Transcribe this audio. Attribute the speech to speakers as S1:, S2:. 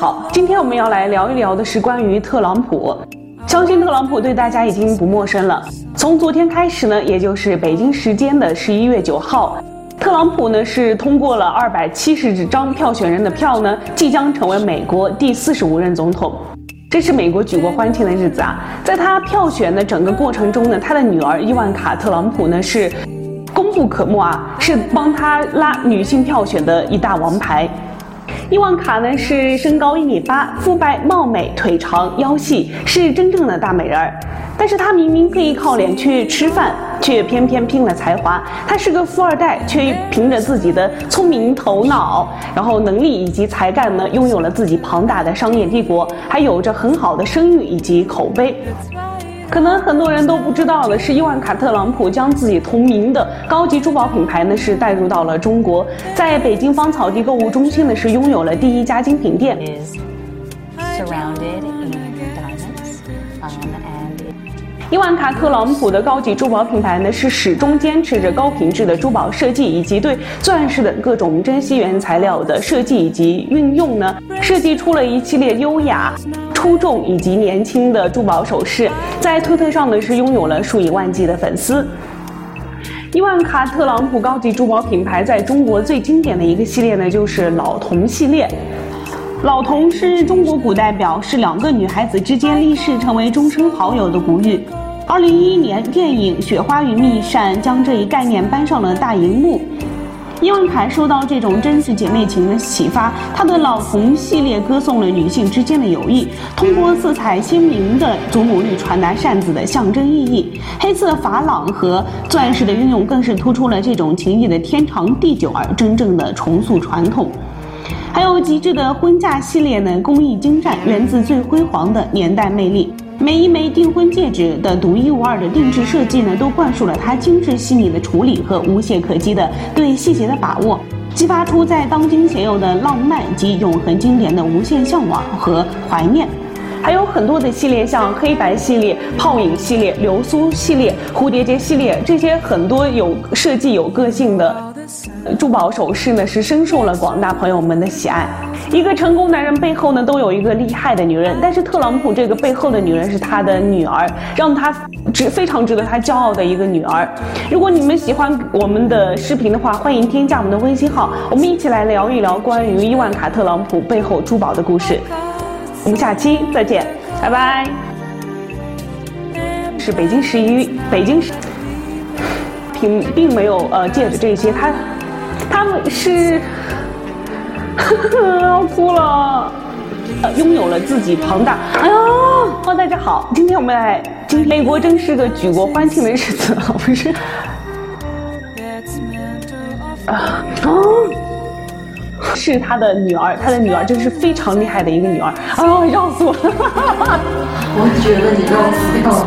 S1: 好，今天我们要来聊一聊的是关于特朗普。相信特朗普对大家已经不陌生了。从昨天开始呢，也就是北京时间的十一月九号，特朗普呢是通过了二百七十张票选人的票呢，即将成为美国第四十五任总统。这是美国举国欢庆的日子啊！在他票选的整个过程中呢，他的女儿伊万卡·特朗普呢是功不可没啊，是帮他拉女性票选的一大王牌。伊万卡呢是身高一米八，肤白貌美，腿长腰细，是真正的大美人儿。但是她明明可以靠脸去吃饭，却偏偏拼了才华。她是个富二代，却凭着自己的聪明头脑，然后能力以及才干呢，拥有了自己庞大的商业帝国，还有着很好的声誉以及口碑。可能很多人都不知道的是，伊万卡特朗普将自己同名的高级珠宝品牌呢是带入到了中国，在北京芳草地购物中心呢是拥有了第一家精品店。Is surrounded in diamonds, um, and 伊万卡特朗普的高级珠宝品牌呢，是始终坚持着高品质的珠宝设计，以及对钻石等各种珍稀原材料的设计以及运用呢，设计出了一系列优雅、出众以及年轻的珠宝首饰，在推特上呢是拥有了数以万计的粉丝。伊万卡特朗普高级珠宝品牌在中国最经典的一个系列呢，就是老铜系列。老铜是中国古代表示两个女孩子之间立誓成为终生好友的古语。二零一一年，电影《雪花与蜜扇》将这一概念搬上了大荧幕。伊万卡受到这种真实姐妹情的启发，她的老铜系列歌颂了女性之间的友谊，通过色彩鲜明的祖母绿传达扇子的象征意义。黑色珐琅和钻石的运用更是突出了这种情谊的天长地久，而真正的重塑传统。还有极致的婚嫁系列呢，工艺精湛，源自最辉煌的年代魅力。每一枚订婚戒指的独一无二的定制设计呢，都灌输了它精致细腻的处理和无懈可击的对细节的把握，激发出在当今鲜有的浪漫及永恒经典的无限向往和怀念。还有很多的系列，像黑白系列、泡影系列、流苏系列、蝴蝶结系列，这些很多有设计、有个性的珠宝首饰呢，是深受了广大朋友们的喜爱。一个成功男人背后呢，都有一个厉害的女人。但是特朗普这个背后的女人是他的女儿，让他值非常值得他骄傲的一个女儿。如果你们喜欢我们的视频的话，欢迎添加我们的微信号，我们一起来聊一聊关于伊万卡特朗普背后珠宝的故事。我们下期再见，拜拜。是北京十一，北京市并并没有呃戒指这些，他他们是。要哭了，呃拥有了自己庞大。哎呀，哦，大家好，今天我们来，今天美国真是个举国欢庆的日子，不是？啊，哦，是他的女儿，他的女儿真是非常厉害的一个女儿。啊，绕死我了！
S2: 我觉得你绕死掉了。